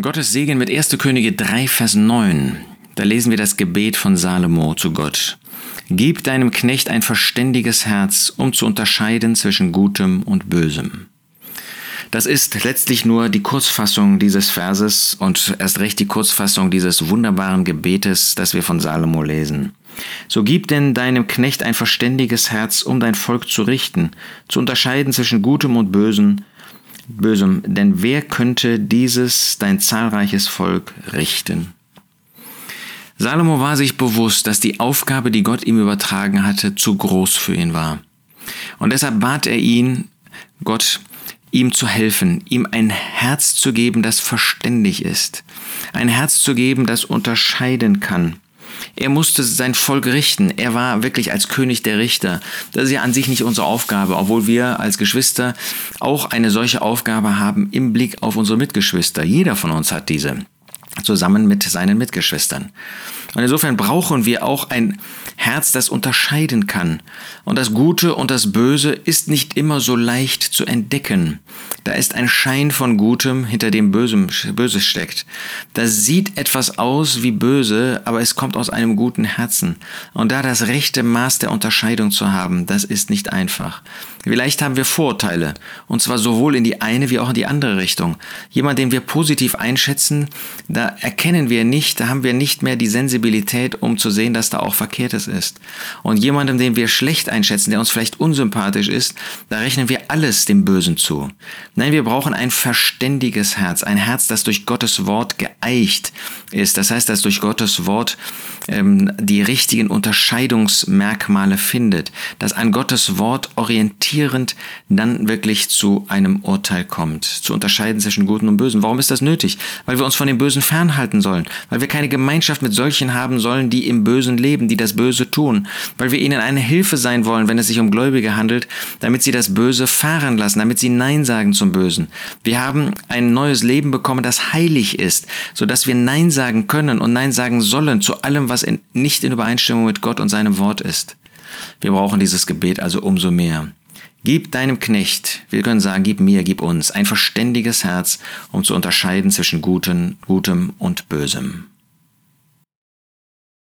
Gottes Segen mit 1. Könige 3, Vers 9. Da lesen wir das Gebet von Salomo zu Gott. Gib deinem Knecht ein verständiges Herz, um zu unterscheiden zwischen Gutem und Bösem. Das ist letztlich nur die Kurzfassung dieses Verses und erst recht die Kurzfassung dieses wunderbaren Gebetes, das wir von Salomo lesen. So gib denn deinem Knecht ein verständiges Herz, um dein Volk zu richten, zu unterscheiden zwischen Gutem und Bösen, Bösem, denn wer könnte dieses dein zahlreiches Volk richten? Salomo war sich bewusst, dass die Aufgabe, die Gott ihm übertragen hatte, zu groß für ihn war. Und deshalb bat er ihn, Gott, ihm zu helfen, ihm ein Herz zu geben, das verständig ist, ein Herz zu geben, das unterscheiden kann, er musste sein Volk richten. Er war wirklich als König der Richter. Das ist ja an sich nicht unsere Aufgabe, obwohl wir als Geschwister auch eine solche Aufgabe haben im Blick auf unsere Mitgeschwister. Jeder von uns hat diese zusammen mit seinen Mitgeschwistern. Und insofern brauchen wir auch ein Herz, das unterscheiden kann. Und das Gute und das Böse ist nicht immer so leicht zu entdecken. Da ist ein Schein von Gutem, hinter dem Bösem, Böses steckt. Das sieht etwas aus wie böse, aber es kommt aus einem guten Herzen. Und da das rechte Maß der Unterscheidung zu haben, das ist nicht einfach. Vielleicht haben wir Vorurteile, und zwar sowohl in die eine wie auch in die andere Richtung. Jemand, den wir positiv einschätzen, da erkennen wir nicht, da haben wir nicht mehr die Sensibilität, um zu sehen, dass da auch Verkehrtes ist. Und jemandem, den wir schlecht einschätzen, der uns vielleicht unsympathisch ist, da rechnen wir alles dem Bösen zu. Nein, wir brauchen ein verständiges Herz, ein Herz, das durch Gottes Wort geeicht ist. Das heißt, dass durch Gottes Wort ähm, die richtigen Unterscheidungsmerkmale findet, das an Gottes Wort orientierend dann wirklich zu einem Urteil kommt, zu unterscheiden zwischen Guten und Bösen. Warum ist das nötig? Weil wir uns von dem Bösen fernhalten sollen, weil wir keine Gemeinschaft mit solchen haben sollen, die im Bösen leben, die das Böse tun, weil wir ihnen eine Hilfe sein wollen, wenn es sich um Gläubige handelt, damit sie das Böse fahren lassen, damit sie Nein sagen zum Bösen. Wir haben ein neues Leben bekommen, das heilig ist, sodass wir Nein sagen können und Nein sagen sollen zu allem, was in, nicht in Übereinstimmung mit Gott und seinem Wort ist. Wir brauchen dieses Gebet also umso mehr. Gib deinem Knecht, wir können sagen, gib mir, gib uns ein verständiges Herz, um zu unterscheiden zwischen Guten, Gutem und Bösem.